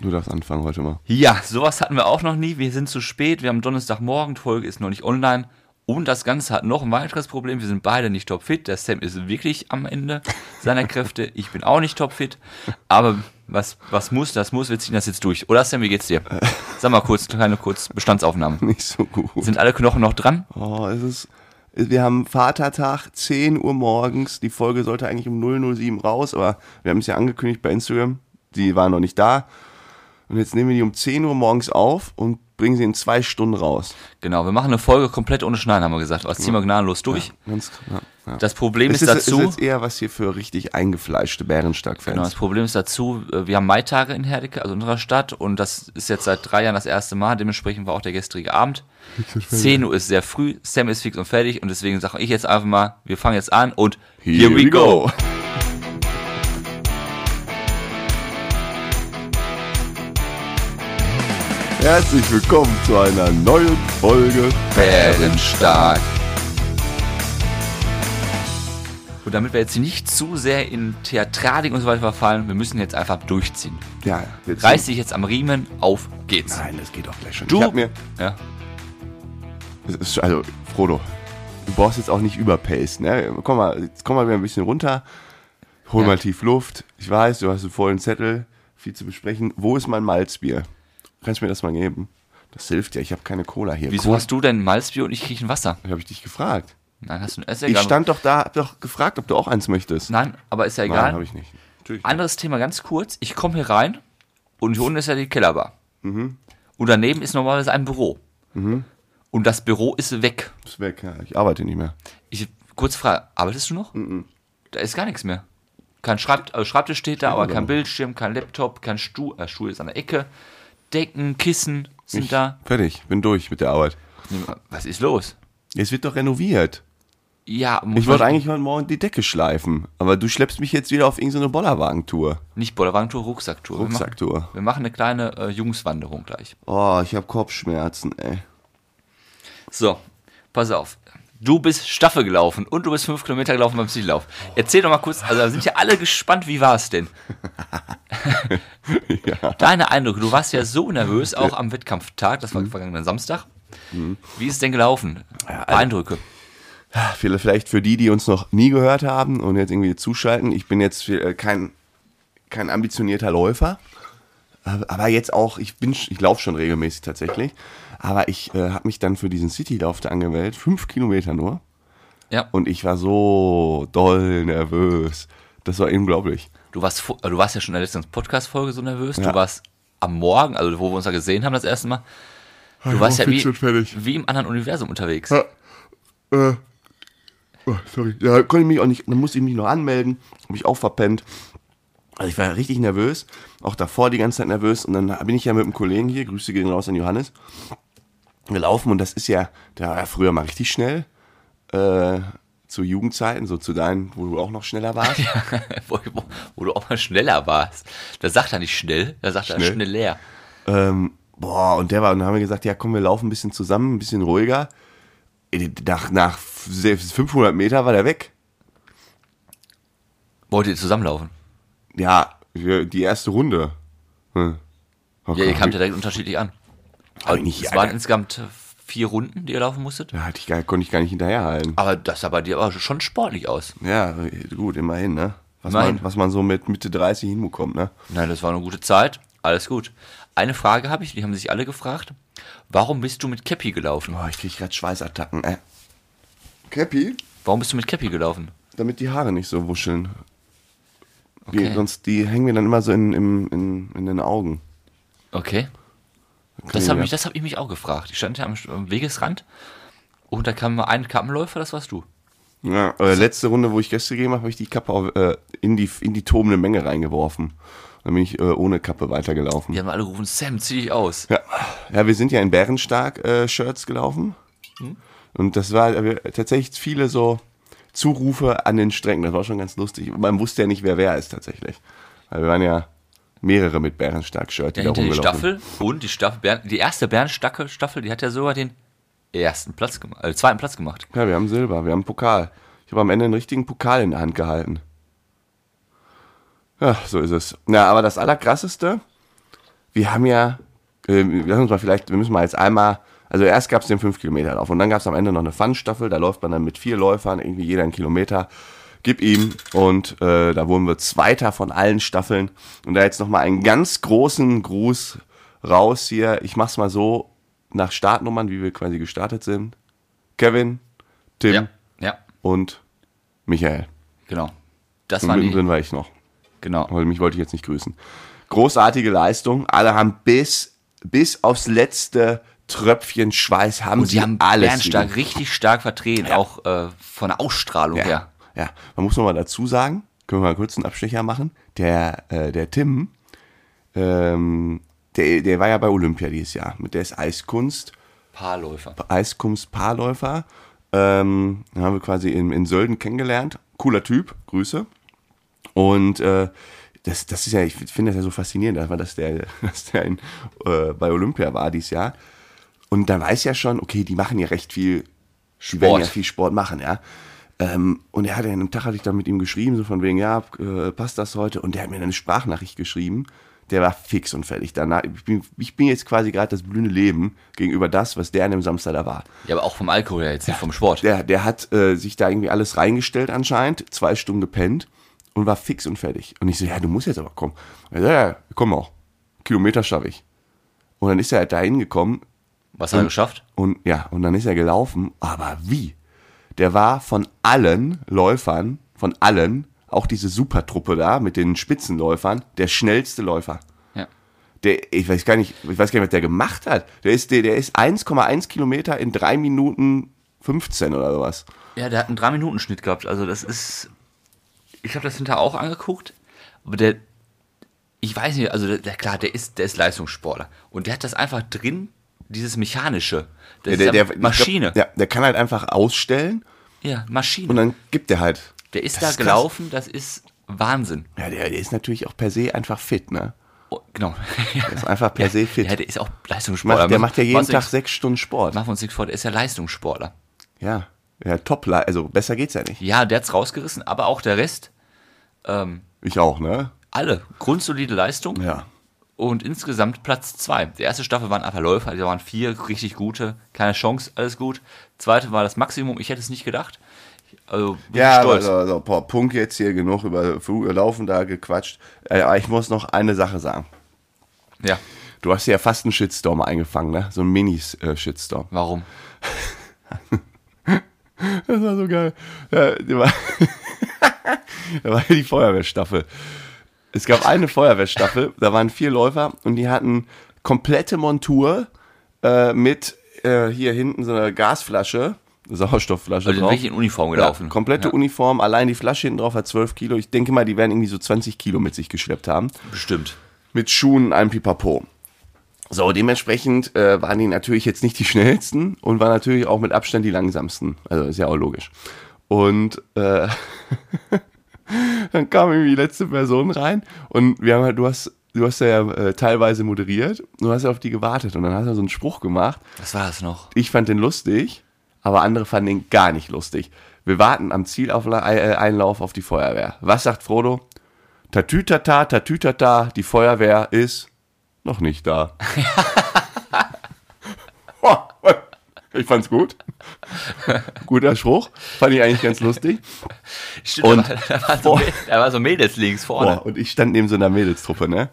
Du darfst anfangen heute mal. Ja, sowas hatten wir auch noch nie. Wir sind zu spät. Wir haben Donnerstagmorgen, die Folge ist noch nicht online. Und das Ganze hat noch ein weiteres Problem. Wir sind beide nicht topfit. Der Sam ist wirklich am Ende seiner Kräfte. Ich bin auch nicht topfit. Aber was, was muss, das muss. Wir ziehen das jetzt durch. Oder Sam, wie geht's dir? Sag mal kurz, kleine kurz Bestandsaufnahme. Nicht so gut. Sind alle Knochen noch dran? Oh, es ist. Wir haben Vatertag, 10 Uhr morgens. Die Folge sollte eigentlich um 007 raus, aber wir haben es ja angekündigt bei Instagram. Die waren noch nicht da. Und jetzt nehmen wir die um 10 Uhr morgens auf und bringen sie in zwei Stunden raus. Genau, wir machen eine Folge komplett ohne Schneiden, haben wir gesagt. Das ziehen wir gnadenlos durch. Ganz, ja, ja. Das Problem ist, ist, dazu. ist jetzt eher was hier für richtig eingefleischte Bärenstark-Fans. Genau, das Problem ist dazu, äh, wir haben Maitage in Herdecke, also in unserer Stadt, und das ist jetzt seit drei Jahren das erste Mal, dementsprechend war auch der gestrige Abend. 10 Uhr ist sehr früh, Sam ist fix und fertig, und deswegen sage ich jetzt einfach mal, wir fangen jetzt an und here, we go. Herzlich willkommen zu einer neuen Folge Bärenstark. Und damit wir jetzt nicht zu sehr in Theatralik und so weiter verfallen, wir müssen jetzt einfach durchziehen. Ja, jetzt Reiß dich jetzt am Riemen, auf geht's. Nein, das geht doch gleich schon. Du- Ich hab mir, Ja. es ist, also Frodo, du brauchst jetzt auch nicht überpacen. Ne? Komm mal, jetzt komm mal wieder ein bisschen runter. Hol Ja. mal tief Luft. Ich weiß, du hast einen vollen Zettel, viel zu besprechen. Wo ist mein Malzbier? Kannst du mir das mal geben? Das hilft ja. Ich habe keine Cola hier. Wieso Cola, hast du denn Malzbier und ich kriege ein Wasser? habe ich dich gefragt. Nein, hast du ist ja Ich stand doch da, hab doch gefragt, ob du auch eins möchtest. Nein, aber ist ja Nein, egal. habe ich nicht. Natürlich. Anderes Thema ganz kurz. Ich komme hier rein und hier unten ist ja die Kellerbar. Mhm. Und daneben ist normalerweise ein Büro. Und das Büro ist weg. Ist weg, ja. Ich arbeite nicht mehr. Ich, kurz Frage, arbeitest du noch? Mhm. Da ist gar nichts mehr. Kein Schreibt, also Schreibtisch steht da, aber aber kein noch. Bildschirm, kein Laptop, kein Stuhl. Äh, Stuhl ist an der Ecke. Decken, Kissen sind Ich, da. Fertig, bin durch mit der Arbeit. Was ist los? Es wird doch renoviert. Ja, muss Ich wollte eigentlich heute Morgen die Decke schleifen, aber du schleppst mich jetzt wieder auf irgendeine Bollerwagentour. Nicht Bollerwagentour, Rucksacktour. Wir machen- Rucksacktour. Wir machen eine kleine äh, Jungswanderung gleich. Oh, ich habe Kopfschmerzen, ey. So, pass auf. Du bist Staffel gelaufen und du bist fünf Kilometer gelaufen beim Ziellauf. Erzähl doch mal kurz, also da sind ja alle gespannt, wie war es denn? Deine Eindrücke, du warst ja so nervös, auch am Wettkampftag, das war vergangenen Samstag. Wie ist es denn gelaufen? Eindrücke. Vielleicht für die, die uns noch nie gehört haben und jetzt irgendwie zuschalten. Ich bin jetzt äh, kein, kein ambitionierter Läufer, aber jetzt auch, ich bin, ich laufe schon regelmäßig tatsächlich, aber ich äh, habe mich dann für diesen Citylauf da angemeldet, fünf Kilometer nur, Ja, und ich war so doll nervös. Das war unglaublich. du warst, vor- du warst ja schon in der letzten Podcast-Folge so nervös. Ja. Du warst am Morgen, also wo wir uns ja gesehen haben das erste Mal, du warst ja wie, wie im anderen Universum unterwegs. Äh, oh, sorry. Ja, konnte ich mich auch nicht, dann musste ich mich noch anmelden, habe ich auch verpennt. Also ich war richtig nervös, auch davor die ganze Zeit nervös und dann bin ich ja mit einem Kollegen hier, Grüße gehen raus an Johannes, gelaufen und das ist ja, der war ja früher mal richtig schnell, äh, zu Jugendzeiten, so zu deinen, wo du auch noch schneller warst. wo, wo, wo du auch mal schneller warst. Da sagt er nicht schnell, da sagt er Schnell. schneller. ähm, boah, und der war, und dann haben wir gesagt, ja komm, wir laufen ein bisschen zusammen, ein bisschen ruhiger. Ey, Nach, nach 500 Meter war der weg. Wollt ihr zusammenlaufen? Ja, wir- die erste Runde. Hm. Oh Ja, ihr kamt ja direkt unterschiedlich an. Also, nicht- es waren insgesamt vier Runden, die ihr laufen musstet. Ja, hatte ich gar, konnte ich gar nicht hinterherhalten. Aber das sah bei dir aber schon sportlich aus. Ja, gut, immerhin, ne? Was, Immerhin. Man, was man so mit Mitte 30 hinbekommt, ne? Nein, das war eine gute Zeit. Alles gut. Eine Frage habe ich, die haben sich alle gefragt. Warum bist du mit Cappy gelaufen? Boah, ich krieg grad Schweißattacken, äh. Cappy? Warum bist du mit Cappy gelaufen? Damit die Haare nicht so wuscheln. Die, Okay. sonst, die hängen mir dann immer so in, in, in, in den Augen. Okay. Das habe ich, das hab ich mich auch gefragt. Ich stand ja am, Wegesrand und da kam mal ein Kappenläufer, das warst du. Ja, äh, letzte Runde, wo ich Gäste gegeben habe, habe ich die Kappe auf, äh, in, die, in die tobende Menge reingeworfen. Dann bin ich äh, ohne Kappe weitergelaufen. Die haben alle gerufen, Sam, zieh dich aus. Ja, ja wir sind ja in Bärenstark äh, Shirts gelaufen. Und das war äh, tatsächlich viele so Zurufe an den Strecken. Das war schon ganz lustig. Man wusste ja nicht, wer wer ist tatsächlich. Weil wir waren ja mehrere mit Bärenstark Shirt, die Ja, da hinter die rumgelaufen Staffel und die Staffel, Bern, die erste Bernstacke Staffel, die hat ja sogar den ersten Platz gemacht, äh, zweiten Platz gemacht. Ja, wir haben Silber, wir haben Pokal. Ich habe am Ende einen richtigen Pokal in der Hand gehalten. Ja, so ist es. Na, aber das Allerkrasseste, wir haben ja, äh, lass uns mal vielleicht, wir müssen mal jetzt einmal, also erst gab es den 5 Kilometer Lauf und dann gab es am Ende noch eine Fun-Staffel, da läuft man dann mit vier Läufern, irgendwie jeder einen Kilometer, gib ihm und äh, da wurden wir Zweiter von allen Staffeln und da jetzt nochmal einen ganz großen Gruß raus hier, ich mach's mal so, nach Startnummern, wie wir quasi gestartet sind, Kevin, Tim Ja, ja, und Michael. genau. Das Und die, mittendrin war ich noch. genau. Aber mich wollte ich jetzt nicht grüßen. Großartige Leistung. Alle haben bis, bis aufs letzte Tröpfchen Schweiß haben Und sie die haben alles. Bernstark richtig stark vertreten, auch äh, von der Ausstrahlung ja. her. Ja, man muss noch mal dazu sagen, können wir mal kurz einen Abstecher machen. Der, äh, der Tim, ähm, der, der war ja bei Olympia dieses Jahr. Mit der ist Eiskunst. Paarläufer. Eiskunst-Paarläufer. Ähm, den haben wir quasi in, in Sölden kennengelernt. Cooler Typ, Grüße. Und äh, das, das ist ja, ich finde das ja so faszinierend, dass, der, dass der in, äh, bei Olympia war dieses Jahr. Und dann weiß ja schon, okay, die machen ja recht viel die werden Sport. ja viel Sport machen, ja. Ähm, und er hat ja, an einem Tag hatte ich dann mit ihm geschrieben, so von wegen, ja, äh, passt das heute? Und der hat mir eine Sprachnachricht geschrieben. Der war fix und fertig. Danach, ich, bin, ich bin jetzt quasi gerade das blühende Leben gegenüber das, was der an dem Samstag da war. Ja, aber auch vom Alkohol her, jetzt nicht vom Sport. Der, der hat äh, sich da irgendwie alles reingestellt anscheinend, zwei Stunden gepennt und war fix und fertig. Und ich so, ja, du musst jetzt aber kommen. Er so, ja, ja, komm auch. Kilometer schaffe ich. Und dann ist er halt da hingekommen Was hat er geschafft? und ja, und dann ist er gelaufen, aber wie? Der war von allen Läufern, von allen, auch diese Supertruppe da mit den Spitzenläufern, der schnellste Läufer. Ja. Der, ich weiß gar nicht, ich weiß gar nicht, was der gemacht hat. Der ist, der, der ist 1,1 Kilometer in 3 Minuten 15 oder sowas. Ja, der hat einen 3-Minuten-Schnitt gehabt. Also das ist. Ich habe das hinterher auch angeguckt, aber der. Ich weiß nicht, also der, klar, der ist, der ist Leistungssportler. Und der hat das einfach drin, dieses Mechanische. Das ist ja Maschine. Ich glaub, ja, der kann halt einfach ausstellen ja, Maschine. und dann gibt der halt. der ist Das da ist krass. gelaufen, das ist Wahnsinn. Ja, der, der ist natürlich auch per se einfach fit, ne? Oh, genau. Der ist einfach per se fit. Ja, der ist auch Leistungssportler. macht, der macht ja jeden Tag uns sechs Stunden Sport. nichts- Machen wir uns nichts vor, der ist ja Leistungssportler. Ja, ja, top, also besser geht's ja nicht. Ja, der hat's rausgerissen, aber auch der Rest, ähm, Ich auch, ne? alle, grundsolide Leistung. Ja. Und insgesamt Platz zwei. Die erste Staffel waren einfach Läufer, da waren vier richtig gute, keine Chance, alles gut. Zweite war das Maximum, ich hätte es nicht gedacht. Also, Ja, stolz. also, also boah, Punkt jetzt hier genug über Fu- Laufen da gequatscht. Äh, aber ich muss noch eine Sache sagen. Ja, Du hast ja fast einen Shitstorm eingefangen, ne? So einen Minis-Shitstorm. warum? Das war so geil. Ja, war, da war die Feuerwehrstaffel. Es gab eine Feuerwehrstaffel, da waren vier Läufer und die hatten komplette Montur äh, mit äh, hier hinten so einer Gasflasche, Sauerstoffflasche Also drauf. wirklich in Uniform gelaufen. Ja, komplette Ja. Uniform, allein die Flasche hinten drauf hat 12 Kilo. Ich denke mal, die werden irgendwie so 20 Kilo mit sich geschleppt haben. Bestimmt. Mit Schuhen, einem Pipapo. So, dementsprechend äh, waren die natürlich jetzt nicht die schnellsten und waren natürlich auch mit Abstand die langsamsten. Also ist ja auch logisch. Und äh, dann kam irgendwie die letzte Person rein und wir haben halt, du hast, du hast ja äh, teilweise moderiert, du hast ja auf die gewartet und dann hast du so einen Spruch gemacht. Was war das noch? Ich fand den lustig, aber andere fanden ihn gar nicht lustig. Wir warten am Zieleinlauf auf die Feuerwehr. Was sagt Frodo? Tatütata, tatütata, die Feuerwehr ist noch nicht da. ich fand's gut. Guter Spruch. Fand ich eigentlich ganz lustig. Stimmt, Und- da, war, so, da war so Mädels links vorne. Boah, und ich stand neben so einer Mädelstruppe, ne?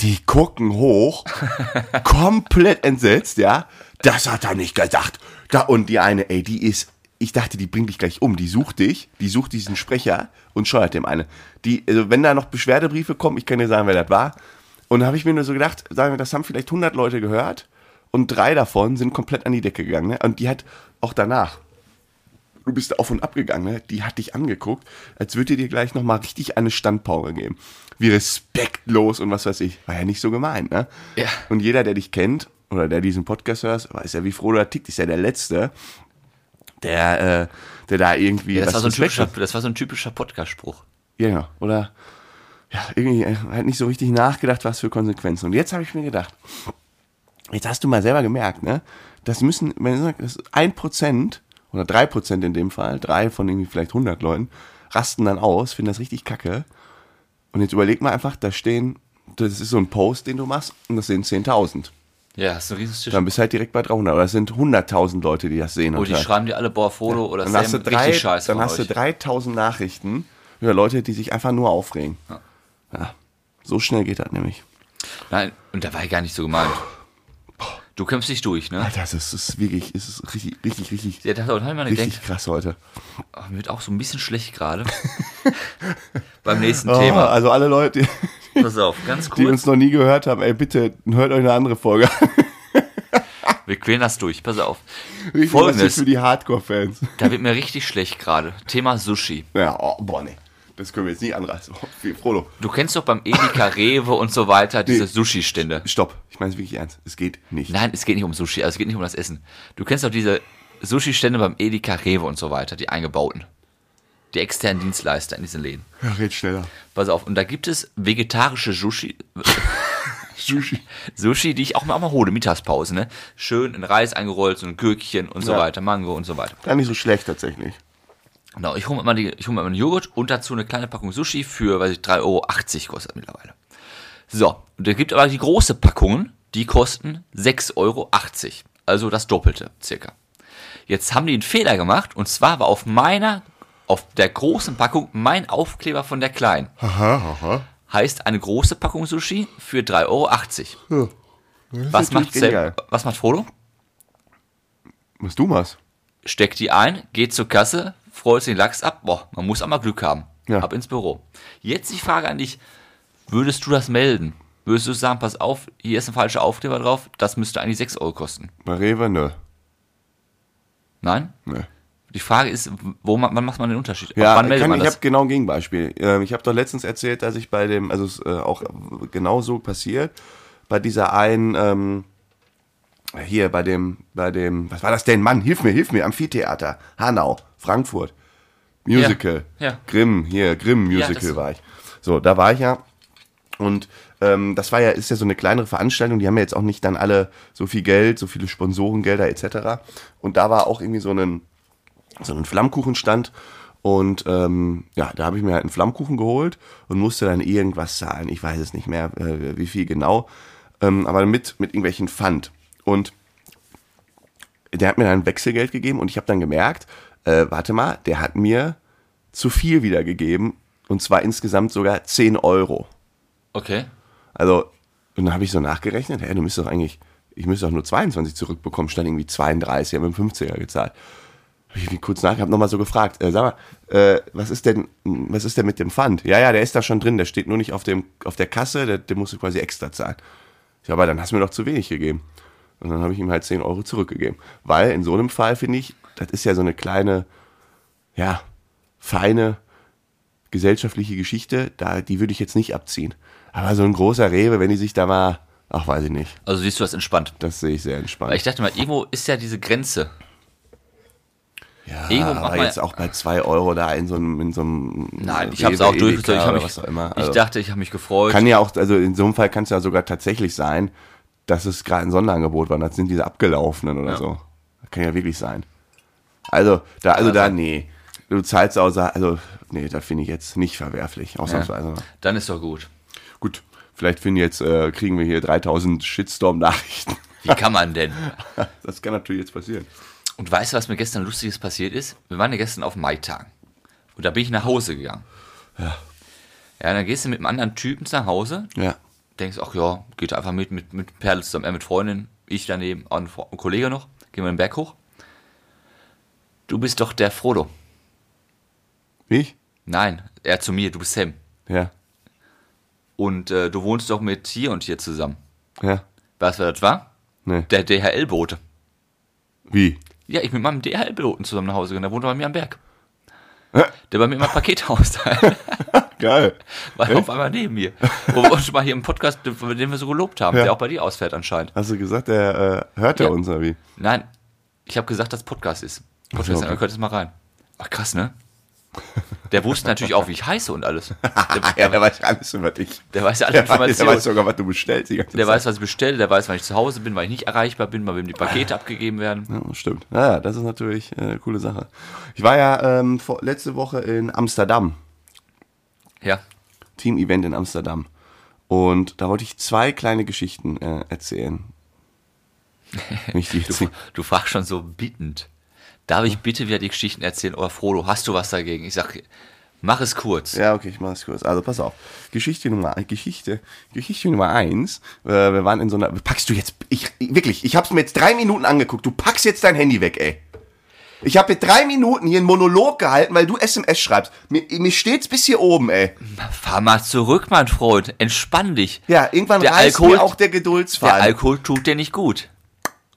Die gucken hoch, komplett entsetzt, ja. Das hat er nicht gedacht. Da, und die eine, ey, die ist, ich dachte, die bringt dich gleich um. Die sucht dich, die sucht diesen Sprecher und scheuert dem eine. Die, also wenn da noch Beschwerdebriefe kommen, ich kann dir sagen, wer das war. Und da habe ich mir nur so gedacht, sagen wir, das haben vielleicht 100 Leute gehört und drei davon sind komplett an die Decke gegangen. Ne? Und die hat auch danach, du bist auf und ab gegangen, ne? die hat dich angeguckt, als würde dir gleich nochmal richtig eine Standpauke geben. Wie respektlos und was weiß ich. War ja nicht so gemeint, ne? Ja. Und jeder, der dich kennt oder der diesen Podcast hört, weiß ja, wie froh du tickt, ist ja der Letzte, der, äh, der da irgendwie Ja, das, war so ein typischer, hat. das war so ein typischer Podcast-Spruch. Ja, ja. Oder ja, irgendwie äh, hat nicht so richtig nachgedacht, was für Konsequenzen. Und jetzt habe ich mir gedacht, jetzt hast du mal selber gemerkt, ne? Das müssen, wenn du sagst, das ein Prozent oder drei Prozent in dem Fall, drei von irgendwie vielleicht 100 Leuten, rasten dann aus, finden das richtig kacke. Und jetzt überleg mal einfach, da stehen das ist so ein Post, den du machst und das sind 10.000. Ja, hast du einen Riesentisch. Dann bist du halt direkt bei 300. Oder es sind 100.000 Leute, die das sehen. Oh, und die hören. schreiben dir alle, boah, Foto oder dann Sam, drei, richtig scheiße dann hast du euch. 3000 Nachrichten über Leute, die sich einfach nur aufregen. Ja. So schnell geht das nämlich. Nein, und da war ich gar nicht so gemeint. Du kämpfst dich durch, ne? Alter, das ist wirklich, es ist richtig, richtig, richtig, Ja, das ich mal richtig gedacht. krass heute. Oh, mir wird auch so ein bisschen schlecht gerade. Beim nächsten Oh, Thema. also alle Leute, die, Pass auf, ganz die kurz. uns noch nie gehört haben, ey, bitte hört euch eine andere Folge an. Wir quälen das durch. Pass auf. Richtig Folgendes. für die Hardcore-Fans. Da wird mir richtig schlecht gerade. Thema Sushi. Ja, oh, boah, nee. Das können wir jetzt nicht anreißen. Frodo, Du kennst doch beim Edeka, Rewe und so weiter diese Nee. Sushi-Stände. stopp. Ich meine es wirklich ernst. Es geht nicht. Nein, es geht nicht um Sushi, also es geht nicht um das Essen. Du kennst doch diese Sushi-Stände beim Edeka, Rewe und so weiter, die eingebauten. Die externen Dienstleister in diesen Läden. Ja, red schneller. Pass auf, und da gibt es vegetarische Sushi, Sushi. Sushi, die ich auch mal, auch mal hole, Mittagspause, ne? Schön in Reis eingerollt, so ein Gürkchen und so Ja. weiter, Mango und so weiter. Gar nicht so schlecht tatsächlich. Genau, ich hole mir immer, die, ich hol mir immer einen Joghurt und dazu eine kleine Packung Sushi für, weiß ich, 3,80 Euro kostet mittlerweile. So, und es gibt aber die große Packungen, die kosten 6,80 Euro. Also das Doppelte, circa. Jetzt haben die einen Fehler gemacht und zwar war auf meiner, auf der großen Packung mein Aufkleber von der kleinen. Aha, aha. Heißt eine große Packung Sushi für 3,80 Euro. Ja. Was macht. Sam, was macht Frodo? Was du machst? Steckt die ein, geht zur Kasse, freut sich den Lachs ab. Boah, man muss einmal Glück haben. Ja. Ab ins Büro. Jetzt die Frage an dich: Würdest du das melden? Würdest du sagen, pass auf, hier ist ein falscher Aufkleber drauf, das müsste eigentlich 6 Euro kosten? Bei Rewe, nö. Nein? nö. Die Frage ist, wo man, wann macht man den Unterschied? Ja, wann meldet kann, man ich habe genau ein Gegenbeispiel. Ähm, Ich habe doch letztens erzählt, dass ich bei dem, also es ist äh, auch genau so passiert, bei dieser einen, ähm, hier bei dem, bei dem, was war das denn? Mann, hilf mir, hilf mir, Amphitheater, Hanau, Frankfurt, Musical, Ja, ja. Grimm, hier, Grimm Ja, Musical das- war ich. So, da war ich ja. Und ähm, das war ja, ist ja so eine kleinere Veranstaltung, die haben ja jetzt auch nicht dann alle so viel Geld, so viele Sponsorengelder etc. Und da war auch irgendwie so ein, so ein Flammkuchenstand. Und ähm, ja, da habe ich mir halt einen Flammkuchen geholt und musste dann irgendwas zahlen. Ich weiß es nicht mehr, äh, wie viel genau. Ähm, aber mit, mit irgendwelchen Pfand. Und der hat mir dann Wechselgeld gegeben und ich habe dann gemerkt, äh, warte mal, der hat mir zu viel wiedergegeben. Und zwar insgesamt sogar 10 Euro. Okay. Also, und dann habe ich so nachgerechnet, hey, du müsstest doch eigentlich, ich müsste doch nur 22 zurückbekommen, stand irgendwie 32, habe mit dem 50er gezahlt. Habe ich kurz nach, habe nochmal so gefragt, äh, sag mal, äh, was ist denn, was ist denn mit dem Pfand? Ja, ja, der ist da schon drin, der steht nur nicht auf dem, auf der Kasse, der, der musst du quasi extra zahlen. Ja, aber dann hast du mir doch zu wenig gegeben. Und dann habe ich ihm halt 10 Euro zurückgegeben. Weil in so einem Fall finde ich, das ist ja so eine kleine, ja, feine gesellschaftliche Geschichte, da, die würde ich jetzt nicht abziehen. Aber so ein großer Rewe, wenn die sich da mal, ach, weiß ich nicht, Also siehst du das entspannt. das sehe ich sehr Weil entspannt. ich dachte mal, irgendwo ist ja diese Grenze. Ja, irgendwo macht aber jetzt auch bei 2 Euro da in so einem, in so einem Nein, ich habe es auch durchgezogen. Ich, mich, was auch immer. ich Also, dachte, ich habe mich gefreut. kann ja auch, also in so einem Fall kann es ja sogar tatsächlich sein, dass es gerade ein Sonderangebot war. Das sind diese abgelaufenen oder Ja. so. Das kann ja wirklich sein. Also, da, also da, nee. Du zahlst außer, also, nee, das finde ich jetzt nicht verwerflich, ausnahmsweise. Dann ist doch gut. Gut, vielleicht finden jetzt, äh, kriegen wir hier 3000 Shitstorm-Nachrichten. Wie kann man denn? Das kann natürlich jetzt passieren. Und weißt du, was mir gestern Lustiges passiert ist? Wir waren ja gestern auf Maitagen. Und da bin ich nach Hause gegangen. Ja. Ja, dann gehst du mit einem anderen Typen nach Hause, Ja. Denkst, ach ja, geht einfach mit, mit, mit Perle zusammen, er mit Freundin, ich daneben, auch ein, ein Kollege noch, gehen wir den Berg hoch. Du bist doch der Frodo. Ich? Nein, er zu mir, du bist Sam. Ja. Und äh, du wohnst doch mit hier und hier zusammen. Ja. Weißt du, wer das war? Nee. Der DHL-Bote. Wie? Ja, ich mit meinem DHL-Piloten zusammen nach Hause gegangen, der wohnt bei mir am Berg. Hä? Der bei mir immer Paket austeilt. Geil. War auf einmal neben mir. Wo wir uns mal hier im Podcast, den wir so gelobt haben, Ja. der auch bei dir ausfährt anscheinend. Hast du gesagt, der äh, hört ja. Ja. uns, oder wie? Nein, ich habe gesagt, dass Podcast ist. Podcast, so, okay. okay. hört es mal rein. Ach krass, ne? Der wusste natürlich auch, wie ich heiße und alles. Der, Ja, der weiß alles über dich. der weiß ja alle Der weiß, der Informationen. weiß sogar, was du bestellst. Der Zeit. weiß, was ich bestelle, der weiß, wann ich zu Hause bin, wann ich nicht erreichbar bin, wann wem die Pakete abgegeben werden. Ja, stimmt. Ja, das ist natürlich äh, eine coole Sache. Ich war ja ähm, vor, letzte Woche in Amsterdam. Ja. Team-Event in Amsterdam. Und da wollte ich zwei kleine Geschichten äh, erzählen. Du, du fragst schon so bittend. Darf ich bitte wieder die Geschichten erzählen? Oder Frodo, hast du was dagegen? Ich sag, mach es kurz. Ja, okay, ich mach es kurz. Also pass auf. Geschichte Nummer Geschichte, Geschichte Nummer eins. Äh, wir waren in so einer. Packst du jetzt. Ich wirklich, ich hab's mir jetzt drei Minuten angeguckt. Du packst jetzt dein Handy weg, ey. Ich habe jetzt drei Minuten hier einen Monolog gehalten, weil du SMS schreibst. Mir, mir steht's bis hier oben, ey. Fahr mal zurück, mein Freund. Entspann dich. Ja, irgendwann Der reißt Alkohol- mir auch der Der Geduldsfaden. Alkohol tut dir nicht gut.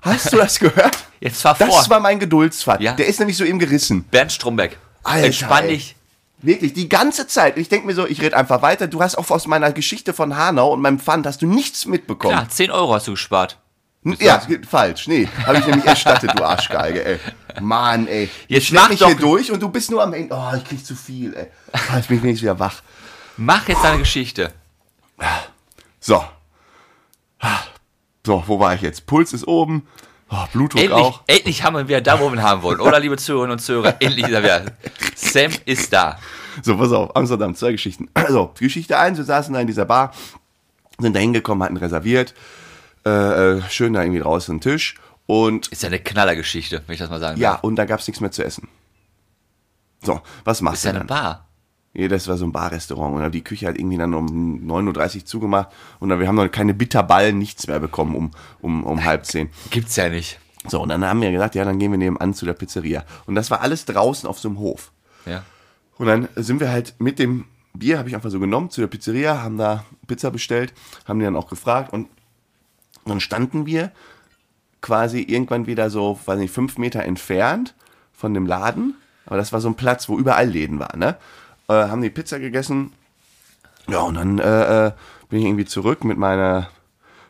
Hast du das gehört? Jetzt fahr Das vor. war mein Geduldsfaden. Ja. Der ist nämlich so eben gerissen. Bernd Stromberg. Alter, Entspann ey. dich. Wirklich, die ganze Zeit. Ich denke mir so, ich rede einfach weiter. Du hast auch aus meiner Geschichte von Hanau und meinem Pfand hast du nichts mitbekommen. Ja, 10 Euro hast du gespart. Ja, falsch. Nee, habe ich nämlich erstattet, du Arschgeige, ey. Mann, ey. Jetzt ich mach doch- hier durch und du bist nur am Ende. Oh, ich krieg zu viel, ey. Ah, Jetzt bin ich wenigstens wieder wach. Mach jetzt deine Geschichte. So. So, wo war ich jetzt? Puls ist oben. Oh, Blutdruck Endlich, auch. endlich haben wir wieder da, wo wir ihn haben wollen. Oder, liebe Zuhörerinnen und Zuhörer, endlich ist er wieder. Sam ist da. So, pass auf, Amsterdam, zwei Geschichten. Also, Geschichte eins: wir saßen da in dieser Bar, sind da hingekommen, hatten reserviert, äh, äh, schön da irgendwie draußen am Tisch und Ist ja eine Knallergeschichte, wenn ich das mal sagen ja, darf. und da gab's nichts mehr zu essen. So, was machst Ist du ja eine? Bar. Ja, das war so ein Barrestaurant und die Küche hat irgendwie dann um 9.30 Uhr zugemacht und dann, wir haben noch keine Bitterballen, nichts mehr bekommen um, um, um halb zehn. Gibt's ja nicht. So, und dann haben wir gesagt, ja, dann gehen wir nebenan zu der Pizzeria. Und das war alles draußen auf so einem Hof. Ja. Und dann sind wir halt mit dem Bier, habe ich einfach so genommen, zu der Pizzeria, haben da Pizza bestellt, haben die dann auch gefragt und dann standen wir quasi irgendwann wieder so, weiß nicht, fünf Meter entfernt von dem Laden. Aber das war so ein Platz, wo überall Läden waren, ne? Äh, haben die Pizza gegessen. Ja, und dann äh, äh, bin ich irgendwie zurück mit meiner.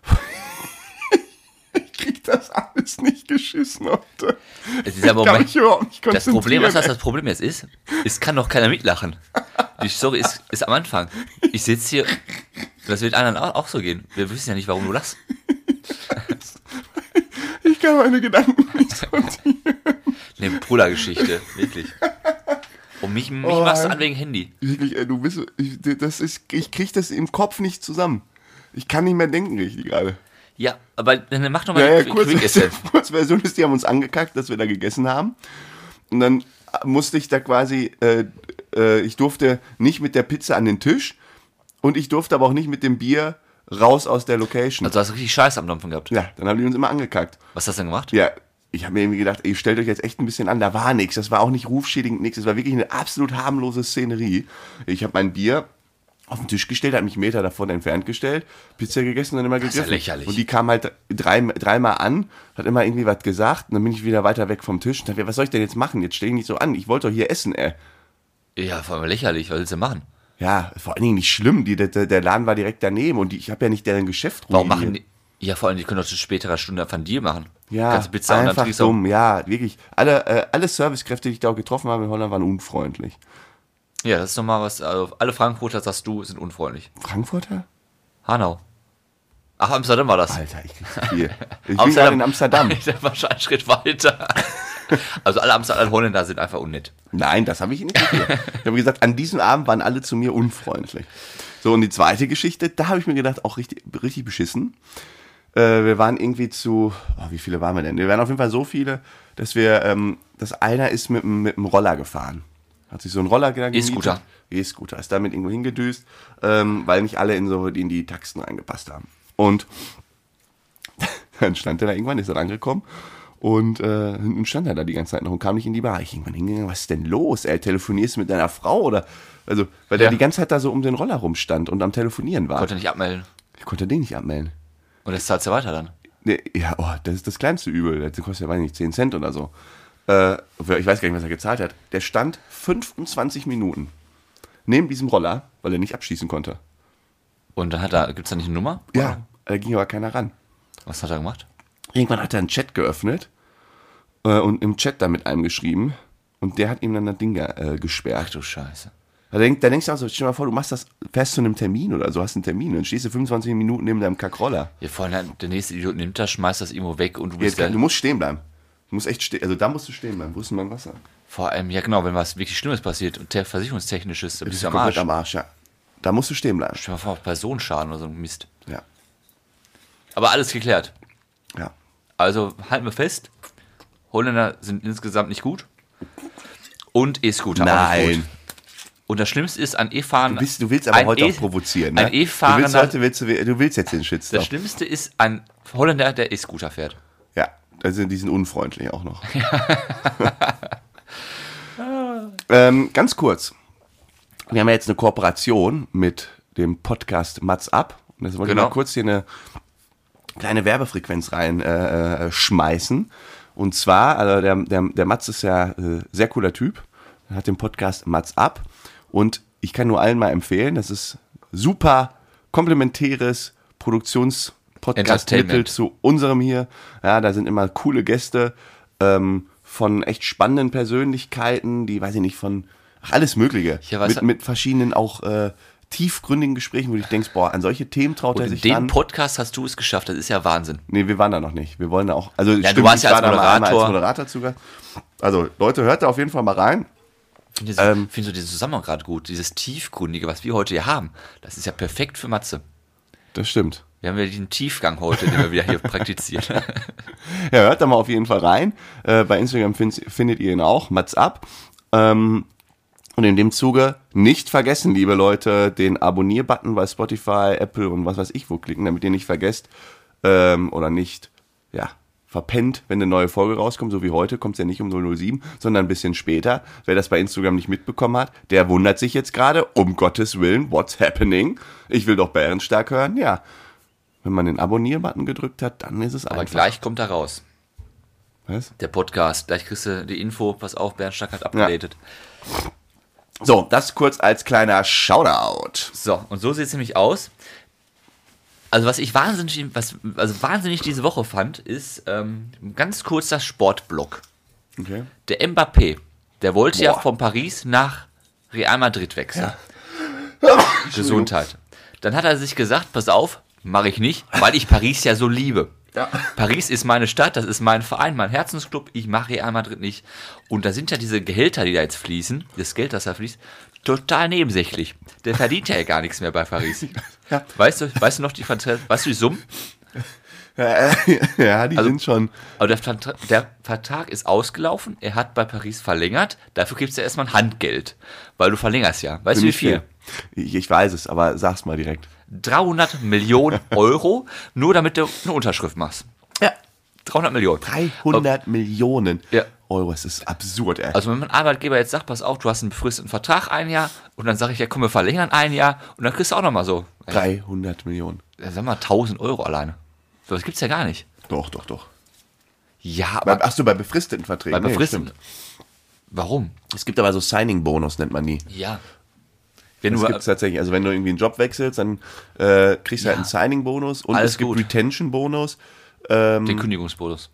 ich krieg das alles nicht geschissen heute. Es ist ja Ich Moment. überhaupt nicht Das Problem, was das, Problem jetzt ist, es kann doch keiner mitlachen. Die Story ist, ist am Anfang. Ich sitze hier, das wird anderen auch, auch so gehen. Wir wissen ja nicht, warum du lachst. Ich kann meine Gedanken nicht sortieren. Eine Brüllergeschichte, wirklich. Und mich, mich Oh, machst du an wegen Handy. Wirklich, ey, du bist, ich, das ist, ich krieg das im Kopf nicht zusammen. Ich kann nicht mehr denken richtig gerade. Ja, aber dann mach doch mal Ja, ja, die kurz. Kurzversion ist, die haben uns angekackt, dass wir da gegessen haben. Und dann musste ich da quasi, äh, äh, ich durfte nicht mit der Pizza an den Tisch und ich durfte aber auch nicht mit dem Bier raus aus der Location. Also hast du richtig Scheiß am Dampfen gehabt. ja, dann haben die uns immer angekackt. Was hast du denn gemacht? Ja, ich habe mir irgendwie gedacht, ey, stellt euch jetzt echt ein bisschen an, da war nichts. Das war auch nicht rufschädigend nichts. Das war wirklich eine absolut harmlose Szenerie. Ich habe mein Bier auf den Tisch gestellt, hat mich Meter davon entfernt gestellt, Pizza gegessen und dann immer ist ja gegriffen. lächerlich. Und die kam halt drei, dreimal an, hat immer irgendwie was gesagt und dann bin ich wieder weiter weg vom Tisch und dachte, was soll ich denn jetzt machen? Jetzt stell ich nicht so an. Ich wollte doch hier essen, ey. Ja, vor allem lächerlich. Was willst du machen? Ja, vor allen Dingen nicht schlimm. Die, der, der Laden war direkt daneben und die, ich habe ja nicht deren Geschäft Warum machen die? Ja, vor allem, die können doch zu späterer Stunde von dir machen. Ja, Kannst Pizza und dann einfach du auch- dumm. Ja, wirklich. Alle, äh, alle Servicekräfte, die ich da auch getroffen habe in Holland, waren unfreundlich. Ja, das ist nochmal was. Also alle Frankfurter, sagst du, sind unfreundlich. Frankfurter? Hanau. Ach, Amsterdam war das. Alter, ich krieg viel. Ich bin gerade in Amsterdam. Der war schon einen Schritt weiter. Also alle Amsterdam alle Holländer sind einfach unnett. Nein, das habe ich nicht gesagt. Ich habe gesagt, an diesem Abend waren alle zu mir unfreundlich. So, und die zweite Geschichte, da habe ich mir gedacht, auch richtig, richtig beschissen. Äh, wir waren irgendwie zu, oh, wie viele waren wir denn? Wir waren auf jeden Fall so viele, dass wir, ähm, dass einer ist mit, mit dem Roller gefahren. Hat sich so ein Roller gemietet. E-Scooter. E-Scooter. Ist damit irgendwo hingedüst, ähm, weil nicht alle in so in die Taxen reingepasst haben. Und dann stand er da irgendwann, ist dann angekommen und äh, und stand er da die ganze Zeit noch und kam nicht in die Bar. Ich irgendwann hingegangen, was ist denn los? Ey, telefonierst du mit deiner Frau oder also, weil der Ja. die ganze Zeit da so um den Roller rumstand und am Telefonieren war. Konnte nicht abmelden. Ich konnte den nicht abmelden. Und das zahlt ja weiter dann. Nee, ja, oh, das ist das kleinste Übel. Das kostet ja, weiß nicht, 10 Cent oder so. Äh, ich weiß gar nicht, was er gezahlt hat. Der stand 25 Minuten neben diesem Roller, weil er nicht abschießen konnte. Und dann hat er, gibt's da nicht eine Nummer? Ja, da ging aber keiner ran. Was hat er gemacht? Irgendwann hat er einen Chat geöffnet äh, und im Chat da mit einem geschrieben und der hat ihm dann das Ding äh, gesperrt. Ach du Scheiße. Da, denk, da denkst du auch so, stell dir mal vor, du machst das, fährst zu einem Termin oder so, hast einen Termin und stehst du 25 Minuten neben deinem Kackroller. Ja, vor allem der nächste Idiot nimmt das, schmeißt das irgendwo weg und du bist der, du musst stehen bleiben. Du musst echt stehen, also da musst du stehen bleiben. Wo ist denn mein Wasser? Vor allem, ja genau, wenn was wirklich Schlimmes passiert und te- versicherungstechnisches, dann bist du am Arsch. am Arsch, ja. Da musst du stehen bleiben. Stell dir mal vor, Personenschaden oder so ein Mist. Ja. Aber alles geklärt. Also halten wir fest, Holländer sind insgesamt nicht gut. Und E-Scooter auch nicht Nein. gut. Und das Schlimmste ist an E-Fahren. Du, bist, du willst aber heute E- auch provozieren. Ne? Ein du willst heute willst du, du willst jetzt den Das Shitstorm. Schlimmste ist ein Holländer, der E-Scooter fährt. Ja, also die sind unfreundlich auch noch. ähm, ganz kurz. Wir haben ja jetzt eine Kooperation mit dem Podcast Mats Up. Und jetzt wollte ich Genau. mal kurz hier eine kleine Werbefrequenz rein äh, äh, schmeißen. Und zwar, also der, der, der Mats ist ja äh, sehr cooler Typ. Er hat den Podcast Mats Up. Und ich kann nur allen mal empfehlen, das ist super komplementäres Produktionspodcast-Mittel Entertainment. zu unserem hier. Ja, da sind immer coole Gäste ähm, von echt spannenden Persönlichkeiten, die, weiß ich nicht, von ach, alles Mögliche. Mit, mit verschiedenen auch äh, tiefgründigen Gesprächen, wo du dich denkst, boah, an solche Themen traut Und er sich dem ran. Podcast hast du es geschafft. Das ist ja Wahnsinn. Nee, wir waren da noch nicht. Wir wollen da auch. Also Ja, du warst ich ja als war einmal Moderator. als Moderator zu. Also Leute, hört da auf jeden Fall mal rein. Ich finde Ähm. find so diesen Zusammenhang gerade gut. Dieses Tiefgründige, was wir heute hier haben. Das ist ja perfekt für Matze. Das stimmt. Wir haben ja den Tiefgang heute, den wir wieder hier praktizieren. Ja, hört da mal auf jeden Fall rein. Äh, bei Instagram find, findet ihr ihn auch, Mats ab. Ähm, und in dem Zuge nicht vergessen, liebe Leute, den Abonnier-Button bei Spotify, Apple und was weiß ich wo klicken, damit ihr nicht vergesst ähm, oder nicht, ja, verpennt, wenn eine neue Folge rauskommt, so wie heute, kommt es ja nicht um 007, sondern ein bisschen später. Wer das bei Instagram nicht mitbekommen hat, der wundert sich jetzt gerade, um Gottes Willen, what's happening? Ich will doch Bärenstark hören, ja. Wenn man den Abonnier-Button gedrückt hat, dann ist es Aber einfach. gleich kommt er raus. Was? Der Podcast. Gleich kriegst du die Info, pass auf, Bernd Stark hat abgedatet. So, das kurz als kleiner Shoutout. So, und so sieht es nämlich aus. Also was ich wahnsinnig, was, also wahnsinnig diese Woche fand, ist ähm, ganz kurz das Sportblock. Okay. Der Mbappé, der wollte ja Boah. von Paris nach Real Madrid wechseln. Gesundheit. Dann hat er sich gesagt, pass auf, mache ich nicht, weil ich Paris ja so liebe. Ja. Paris ist meine Stadt, das ist mein Verein, mein Herzensclub, ich mache Real Madrid nicht. Und da sind ja diese Gehälter, die da jetzt fließen, das Geld, das da fließt, total nebensächlich. Der verdient ja gar nichts mehr bei Paris. Ja. Weißt du, weißt du noch die weißt du die Summen? ja, die Also- sind schon. Aber der, der Vertrag ist ausgelaufen, er hat bei Paris verlängert, dafür gibt es ja erstmal ein Handgeld, weil du verlängerst ja. Weißt du wie viel? Ich, ich weiß es, aber sag's mal direkt. 300 Millionen Euro, nur damit du eine Unterschrift machst. Ja. 300 Millionen. 300 Millionen Ja. Euro, es ist absurd, ey. Also wenn mein Arbeitgeber jetzt sagt, pass auf, du hast einen befristeten Vertrag ein Jahr und dann sage ich, ja komm, wir verlängern ein Jahr und dann kriegst du auch nochmal so, ja, 300 Millionen. sag mal 1000 Euro alleine. So, das gibt's ja gar nicht. Doch, doch, doch. Ja, aber ach so, bei befristeten Verträgen. bei Nee, befristeten. stimmt. Warum? Es gibt aber so Signing-Bonus, nennt man die. Ja. Wenn Das gibt es tatsächlich. Also wenn du irgendwie einen Job wechselst, dann äh, kriegst du Ja. halt einen Signing-Bonus und Alles es gibt. Retention-Bonus. den Kündigungsbonus.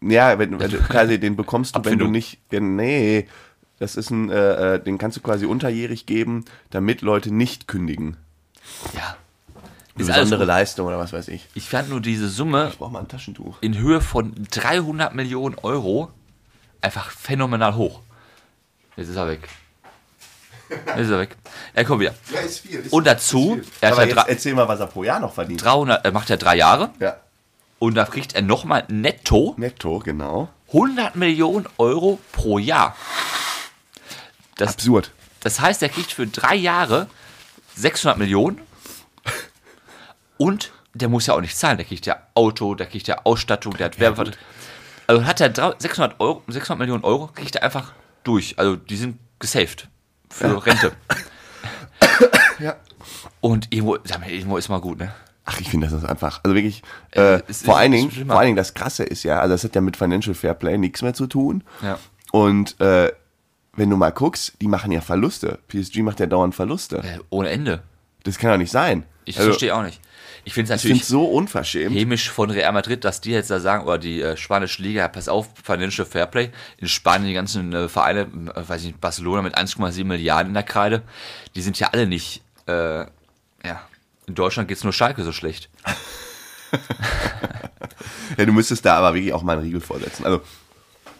Ja, wenn, wenn du, quasi den bekommst du, wenn du nicht. Nee, das ist ein, äh, äh, den kannst du quasi unterjährig geben, damit Leute nicht kündigen. Ja. Eine besondere. Leistung oder was weiß ich. Ich fand nur diese Summe in Höhe von 300 Millionen Euro einfach phänomenal hoch. Jetzt ist er weg. Ist er weg. Er kommt wieder. Ja, ist viel. Ist, Und dazu, er hat Aber ja drei- erzähl mal, was er pro Jahr noch verdient. 300, er macht ja drei Jahre Ja. und da kriegt er nochmal netto Netto, genau. 100 Millionen Euro pro Jahr. Das, Absurd. das heißt, er kriegt für drei Jahre 600 Millionen und der muss ja auch nicht zahlen. Der kriegt ja Auto, der kriegt ja Ausstattung, der hat Werbevertrag. Also hat er drei- 600, Euro, 600 Millionen Euro, kriegt er einfach durch. Also die sind gesaved für Rente. Ja. Und irgendwo, irgendwo ist mal gut, ne? Ach, ich finde, das ist einfach, also wirklich, äh, es vor, allen Dingen, vor allen Dingen das Krasse ist ja, also das hat ja mit Financial Fair Play nichts mehr zu tun. Ja. Und äh, wenn du mal guckst, die machen ja Verluste. PSG macht ja dauernd Verluste. Äh, ohne Ende. Das kann doch nicht sein. Ich Also, verstehe auch nicht. Ich finde es natürlich so unverschämt. hämisch von Real Madrid, dass die jetzt da sagen, oder die äh, spanische Liga, pass auf, Financial Fairplay. In Spanien die ganzen äh, Vereine, äh, weiß ich nicht, Barcelona mit 1,7 Milliarden in der Kreide, die sind ja alle nicht, äh, ja, in Deutschland geht es nur Schalke so schlecht. Ja, du müsstest da aber wirklich auch mal einen Riegel vorsetzen. Also,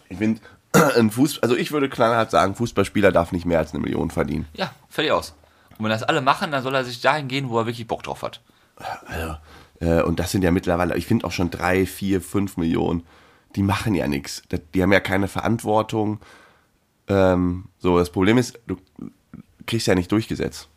ich finde, ein Fuß, also ich würde knallhart sagen, Fußballspieler darf nicht mehr als eine Million verdienen. Ja, fertig aus. Und wenn das alle machen, dann soll er sich dahin gehen, wo er wirklich Bock drauf hat. Also, äh, und das sind ja mittlerweile, ich finde auch schon drei, vier, fünf Millionen. Die machen ja nichts. Die haben ja keine Verantwortung. Ähm, so, das Problem ist, du kriegst ja nicht durchgesetzt.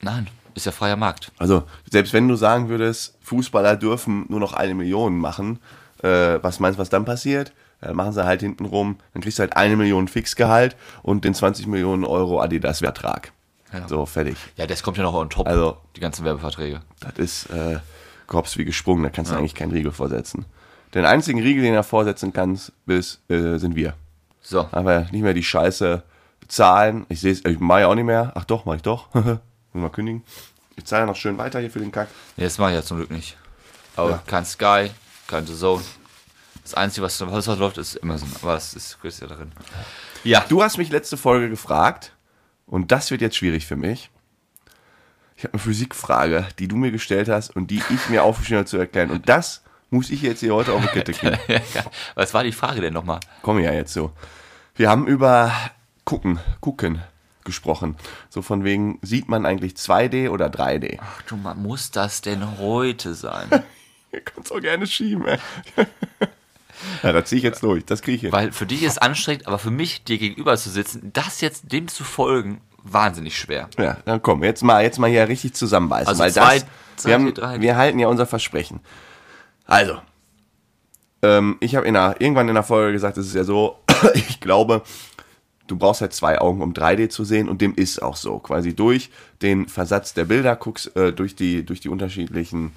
Nein, ist ja freier Markt. Also, selbst wenn du sagen würdest, Fußballer dürfen nur noch eine Million machen, äh, was meinst du, was dann passiert? Äh, machen sie halt hinten rum, dann kriegst du halt eine Million Fixgehalt und den 20 Millionen Euro Adidas-Vertrag. Ja. So, fertig. Ja, das kommt ja noch on top. Also- die ganzen Werbeverträge. Das ist äh, Korps wie gesprungen, da kannst du eigentlich keinen Riegel vorsetzen. Den einzigen Riegel, den er vorsetzen kannst, äh, sind wir. So. Aber nicht mehr die Scheiße zahlen. Ich sehe es, ich mache ja auch nicht mehr. Ach doch, mach ich doch. Muss mal kündigen. Ich zahle ja noch schön weiter hier für den Kack. Nee, das mache ich ja zum Glück nicht. Aber Ja. kein Sky, kein The Zone. Das Einzige, was, was läuft, ist Amazon. Aber das ist, ist ja darin. Ja. Du hast mich letzte Folge gefragt, und das wird jetzt schwierig für mich. Ich habe eine Physikfrage, die du mir gestellt hast und die ich mir aufgeschrieben habe zu erklären. Und das muss ich jetzt hier heute auf die Kette kriegen. was war die Frage denn nochmal? Komm ja jetzt so. Wir haben über gucken, gucken gesprochen. So von wegen, sieht man eigentlich 2D oder 3D? Ach du, muss das denn heute sein? Ihr könnt es auch gerne schieben, ey. Ja, da ziehe ich jetzt durch. Das kriege ich hin. Weil für dich ist es anstrengend, aber für mich, dir gegenüber zu sitzen, das jetzt dem zu folgen, wahnsinnig schwer. Ja, dann komm, jetzt mal, jetzt mal hier richtig zusammenbeißen. Also weil zwei- das, zwei, wir, haben, drei. wir halten ja unser Versprechen. Also, ähm, ich habe irgendwann in der Folge gesagt, es ist ja so, ich glaube, du brauchst halt zwei Augen, um 3D zu sehen und dem ist auch so. Quasi durch den Versatz der Bilder, guckst äh, durch, die, durch die unterschiedlichen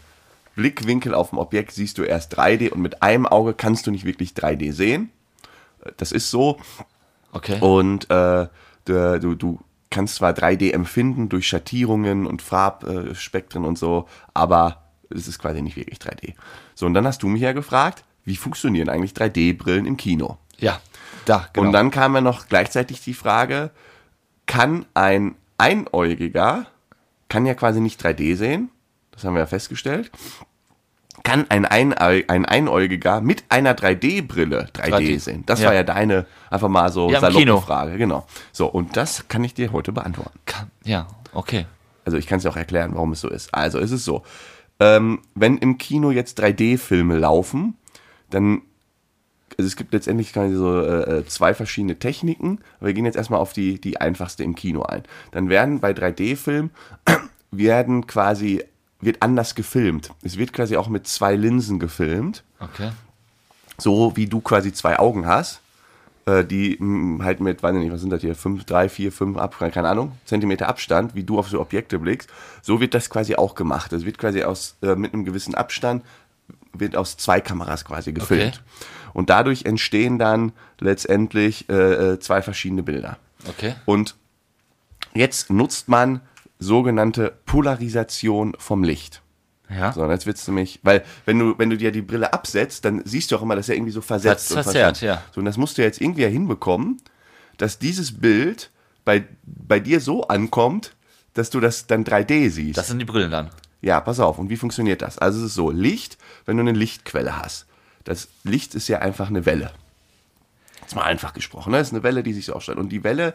Blickwinkel auf dem Objekt, siehst du erst 3D und mit einem Auge kannst du nicht wirklich 3D sehen. Das ist so. Okay. Und äh, du, du, du kannst zwar 3D empfinden durch Schattierungen und Farbspektren und so, aber es ist quasi nicht wirklich 3D. So, und dann hast du mich ja gefragt, wie funktionieren eigentlich 3D-Brillen im Kino? Ja, da, genau. Und dann kam ja noch gleichzeitig die Frage, kann ein Einäugiger, kann ja quasi nicht 3D sehen, das haben wir ja festgestellt, kann ein, Einäu ein Einäugiger mit einer 3D-Brille 3D, 3D. sehen? Das Ja. war ja deine, einfach mal so Ja, saloppe. Frage, genau. So, und das kann ich dir heute beantworten. Kann, ja, okay. Also ich kann es ja auch erklären, warum es so ist. Also es ist so, ähm, wenn im Kino jetzt 3D-Filme laufen, dann, also es gibt letztendlich so äh, äh, zwei verschiedene Techniken, aber wir gehen jetzt erstmal auf die, die einfachste im Kino ein. Dann werden bei 3D-Filmen, werden quasi, wird anders gefilmt. Es wird quasi auch mit zwei Linsen gefilmt Okay. so wie du quasi zwei Augen hast, äh, die halt mit, weiß ich nicht, was sind das hier, fünf, drei, vier, fünf, ab, keine Ahnung, Zentimeter Abstand, wie du auf so Objekte blickst, so wird das quasi auch gemacht. Es wird quasi aus, äh, mit einem gewissen Abstand, wird aus zwei Kameras quasi gefilmt. Und dadurch entstehen dann letztendlich äh, äh, zwei verschiedene Bilder. Okay. Und jetzt nutzt man sogenannte Polarisation vom Licht. Ja. So, und jetzt wird's nämlich, weil wenn du, wenn du dir die Brille absetzt, dann siehst du auch immer, dass er irgendwie so versetzt Ver- und verzerrt, verschwommen. ja. So, und das musst du jetzt irgendwie ja hinbekommen, dass dieses Bild bei, bei dir so ankommt, dass du das dann 3D siehst. Das sind die Brillen dann. Ja, pass auf. Und wie funktioniert das? Also es ist so, Licht, wenn du eine Lichtquelle hast. Das Licht ist ja einfach eine Welle. Jetzt mal einfach gesprochen. Ne? Das ist eine Welle, die sich so aufstellt. Und die Welle,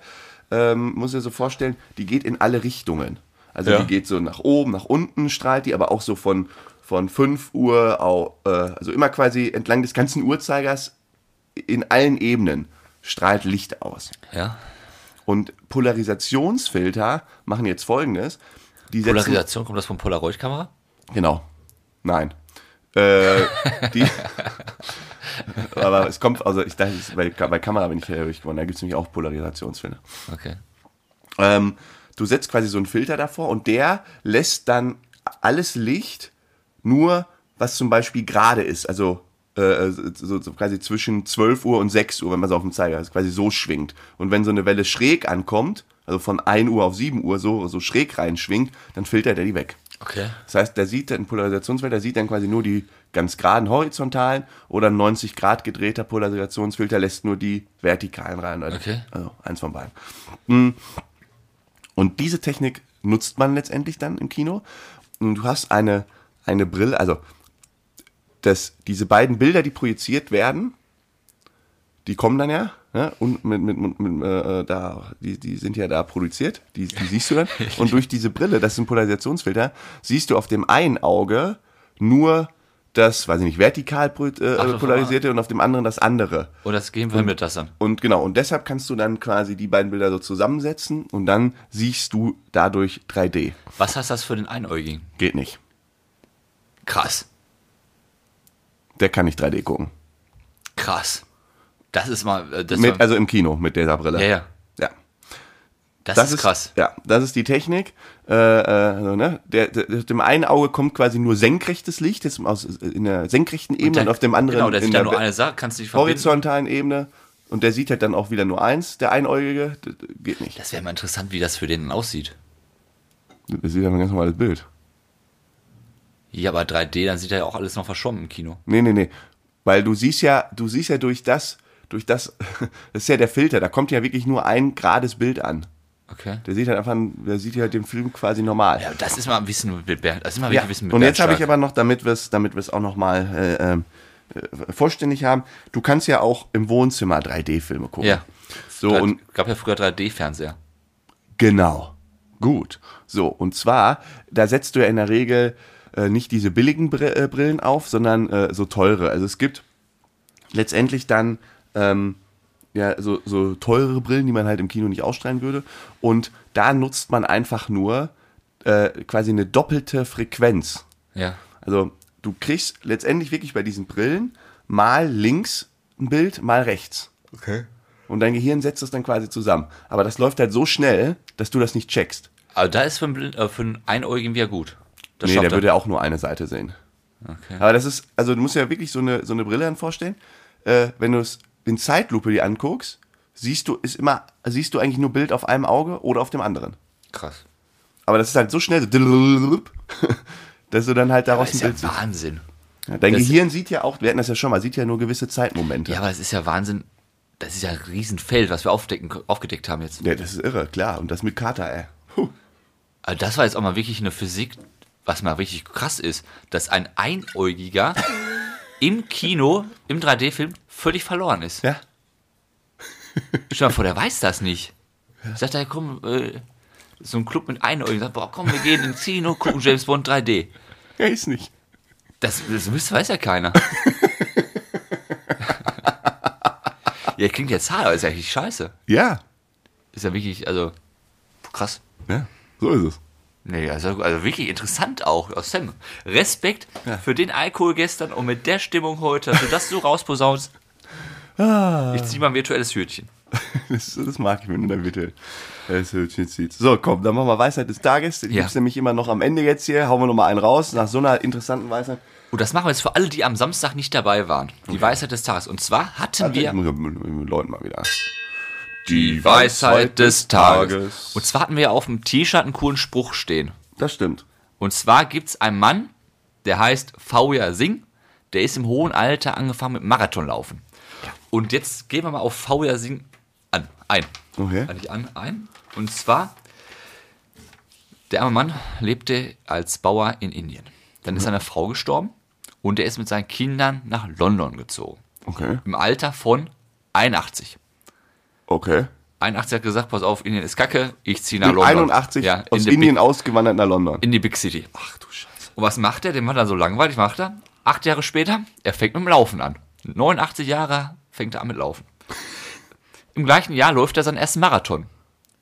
ähm, muss ich so vorstellen, die geht in alle Richtungen. Also Ja. die geht so nach oben, nach unten strahlt die, aber auch so von, von 5 Uhr, au, äh, also immer quasi entlang des ganzen Uhrzeigers in allen Ebenen strahlt Licht aus. Ja. Und Polarisationsfilter machen jetzt folgendes. Polarisation, kommt das von Polaroid-Kamera? Genau. Nein. Äh, die, aber es kommt, also ich dachte, bei, bei Kamera bin ich hellhörig geworden, da gibt es nämlich auch Polarisationsfilter. Okay. Ähm, du setzt quasi so einen Filter davor und der lässt dann alles Licht nur, was zum Beispiel gerade ist, also äh, so, so quasi zwischen 12 Uhr und 6 Uhr, wenn man es auf dem Zeiger ist, quasi so schwingt. Und wenn so eine Welle schräg ankommt, also von 1 Uhr auf 7 Uhr so, so schräg reinschwingt, dann filtert er die weg. Okay. Das heißt, der sieht ein Polarisationsfilter, der sieht dann quasi nur die ganz geraden horizontalen oder ein 90 Grad gedrehter Polarisationsfilter lässt nur die vertikalen rein. Also, Okay. also eins von beiden. Mm. Und diese Technik nutzt man letztendlich dann im Kino. Und du hast eine, eine Brille, also das, diese beiden Bilder, die projiziert werden, die kommen dann ja Ne? Und mit, mit, mit, mit äh, da, die, die sind ja da produziert, die, die siehst du dann. Und durch diese Brille, das sind Polarisationsfilter, siehst du auf dem einen Auge nur das, weiß ich nicht, vertikal äh, Ach, das polarisierte und auf dem anderen das andere. Und das geben wir mit das an. Und genau, und deshalb kannst du dann quasi die beiden Bilder so zusammensetzen und dann siehst du dadurch 3D. Was heißt das für den Einäugigen? Geht nicht. Krass. Der kann nicht 3D gucken. Krass. Das ist mal. äh, Das Mit, war, also im Kino mit dieser Brille. ja, ja. ja. Das, ist krass. Ja, das ist die Technik. Äh, also, ne? der, der, dem einen Auge kommt quasi nur senkrechtes Licht, das ist aus, in der senkrechten Ebene und, auf dem anderen Genau, der in der ja nur eine Sache, kannst du verbinden. horizontalen Ebene. Und der sieht halt dann auch wieder nur eins, der Einäugige. Das geht nicht. Das wäre mal interessant, wie das für den aussieht. Das sieht einfach ein ganz normales Bild. Ja, aber 3D, dann sieht er ja auch alles noch verschwommen im Kino. Nee, nee, nee. Weil du siehst ja, du siehst ja durch das, durch das, das ist ja der Filter, da kommt ja wirklich nur ein gerades Bild an. Okay. Der sieht halt einfach, der sieht halt den Film quasi normal. Ja, das ist mal ein bisschen mit Ber- Das ist mal Ja, ein bisschen mit und jetzt habe ich aber noch, damit wir es damit wir's auch nochmal äh, ähm, äh, vollständig haben, du kannst ja auch im Wohnzimmer 3D-Filme gucken. Ja. So, Grad- und gab ja früher 3D-Fernseher. genau. Gut. So, und zwar, da setzt du ja in der Regel äh, nicht diese billigen äh, Brillen auf, sondern äh, so teure. Also es gibt letztendlich dann ähm, ja, so, so teure Brillen, die man halt im Kino nicht ausstrahlen würde. Und da nutzt man einfach nur äh, quasi eine doppelte Frequenz. Ja. Also du kriegst letztendlich wirklich bei diesen Brillen mal links ein Bild, mal rechts. Okay. Und dein Gehirn setzt das dann quasi zusammen. Aber das läuft halt so schnell, dass du das nicht checkst. Aber da ist für einen, äh, für einen Einäugigen wieder gut. Das nee, der er. würde ja auch nur eine Seite sehen. Okay. Aber das ist, also du musst dir ja wirklich so eine, so eine Brille dann vorstellen. Äh, wenn du es in Zeitlupe dir anguckst, siehst du, ist immer, siehst du eigentlich nur Bild auf einem Auge oder auf dem anderen. Krass. Aber das ist halt so schnell, so dass du dann halt Das daraus ist ein ja Bild siehst. Wahnsinn. Ja, Dein das- Gehirn sieht ja auch, wir hatten das ja schon mal, sieht ja nur gewisse Zeitmomente. Ja, aber es ist ja Wahnsinn. Das ist ja ein Riesenfeld, was wir aufdecken, aufgedeckt haben jetzt. Ja, das ist irre, klar. Und das mit Kater, ey. Puh. Also das war jetzt auch mal wirklich eine Physik, was mal richtig krass ist, dass ein Einäugiger im Kino, im 3D-Film, völlig verloren ist. Ja. Stell dir mal vor, der weiß das nicht. Sagt er, komm, äh, so ein Club mit Einäugigen, sagt, boah, komm, wir gehen ins Kino, gucken James Bond 3D. Ja, ist nicht. Das, das weiß ja keiner. ja, klingt jetzt hart, aber ist ja richtig scheiße. Ja. Ist ja wirklich, also, krass. Ja, so ist es. Nee, also, also wirklich interessant auch aus Sam. Respekt für den Alkohol gestern und mit der Stimmung heute, dass du das so rausposaunst. Ich zieh mal ein virtuelles Hütchen. Das, das mag ich, wenn du da bitte das Hütchen ziehst. So, komm, dann machen wir Weisheit des Tages. Die Ja. gibt's nämlich immer noch am Ende jetzt hier. Hauen wir nochmal einen raus, nach so einer interessanten Weisheit. Und das machen wir jetzt für alle, die am Samstag nicht dabei waren. Die Weisheit des Tages. Und zwar hatten Ich wir ja Leuten mal wieder. Die Weisheit des Tages. Und zwar hatten wir auf dem T-Shirt einen coolen Spruch stehen. Das stimmt. Und zwar gibt es einen Mann, der heißt Fauja Singh, der ist im hohen Alter angefangen mit Marathonlaufen. Und jetzt gehen wir mal auf Fauja Singh an, ein. Okay. Nicht an, ein. Und zwar, der arme Mann lebte als Bauer in Indien. Dann ist seine Frau gestorben und er ist mit seinen Kindern nach London gezogen. Okay. Im Alter von 81. Okay. 81 hat gesagt, pass auf, Indien ist kacke, ich ziehe nach London. 81 ja, aus in die Indien Big, ausgewandert nach London. in die Big City. Ach du Scheiße. Und was macht er? Den war dann so langweilig, macht er. Acht Jahre später, er fängt mit dem Laufen an. 89 Jahre fängt er an mit Laufen. Im gleichen Jahr läuft er seinen ersten Marathon.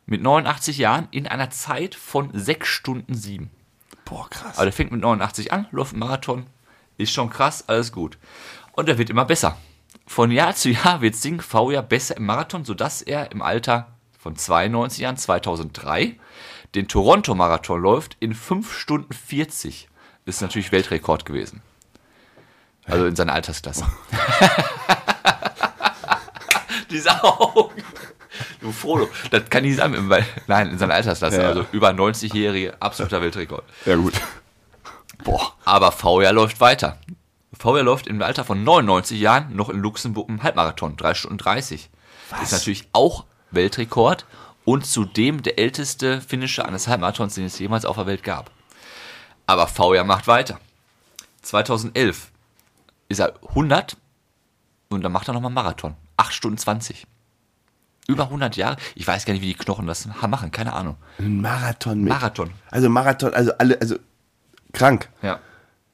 Mit 89 Jahren in einer Zeit von 6 Stunden 7. Boah, krass. Aber der fängt mit 89 an, läuft einen Marathon. Ist schon krass, alles gut. Und er wird immer besser. Von Jahr zu Jahr wird Singh ja besser im Marathon, sodass er im Alter von 92 Jahren, 2003, den Toronto-Marathon läuft in 5 Stunden 40. Ist natürlich Weltrekord gewesen. Also in seiner Altersklasse. Diese Augen. Du Frodo, das kann nicht sein, weil, nein, in seiner Altersklasse, Ja. also über 90-jährige, absoluter Weltrekord. Ja, gut. Boah. Aber VR läuft weiter. VR läuft im Alter von 99 Jahren noch in Luxemburg im Halbmarathon, 3 Stunden 30. Das ist natürlich auch Weltrekord und zudem der älteste Finisher eines Halbmarathons, den es jemals auf der Welt gab. Aber VR macht weiter. 2011 ist er 100 und dann macht er nochmal Marathon. 8 Stunden 20. Über 100 Jahre. Ich weiß gar nicht, wie die Knochen das machen. Keine Ahnung. Ein Marathon mit. Marathon. Also Marathon, also alle, also krank. Ja.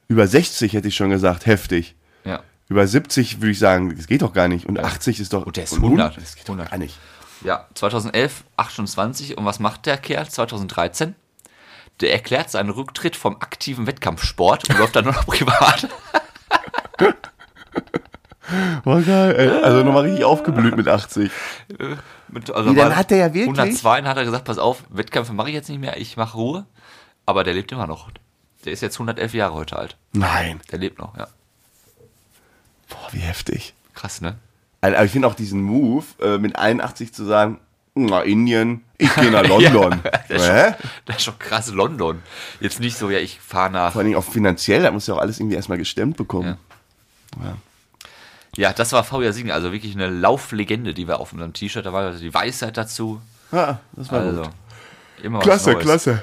Über 60 hätte ich schon gesagt, heftig. Ja. Über 70 würde ich sagen, das geht doch gar nicht. Und 80 ist doch. Und der ist und 100. Das geht doch gar nicht. Ja, 2011, 28. Und was macht der Kerl 2013? Der erklärt seinen Rücktritt vom aktiven Wettkampfsport und läuft dann nur noch privat. War geil, ey. Also nochmal richtig aufgeblüht mit 80. Mit, also Nee, dann hat der ja wirklich- 102 hat er gesagt, pass auf, Wettkämpfe mache ich jetzt nicht mehr, ich mache Ruhe. Aber der lebt immer noch. Der ist jetzt 111 Jahre heute alt. Nein. Der lebt noch, ja. Boah, wie heftig. Krass, ne? Also, Aber ich finde auch diesen Move, äh, mit 81 zu sagen, na, Indien, ich gehe nach London. Das ist, schon, das ist schon krass London. Jetzt nicht so, ja, ich fahre nach. Vor Dingen auch finanziell, da muss ja auch alles irgendwie erstmal gestemmt bekommen. Ja. Ja, das war VJ Siegen, also wirklich eine Lauflegende, die wir auf unserem T-Shirt, da war also die Weisheit dazu. Ja, das war Also, gut. immer was Klasse, klasse.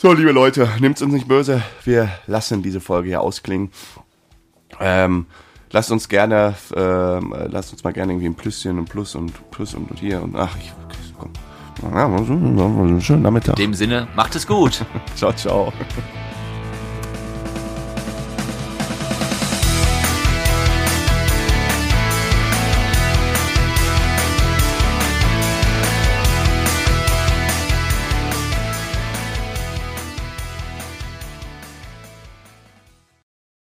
So, liebe Leute, nehmt's uns nicht böse. Wir lassen diese Folge hier ausklingen. Ähm, lasst uns gerne, ähm, äh, lasst uns mal gerne irgendwie ein Plüsschen und Plus und Plus und, und hier und ach, ich, komm. Ja, schönen Nachmittag. In dem Sinne, macht es gut. Ciao, ciao.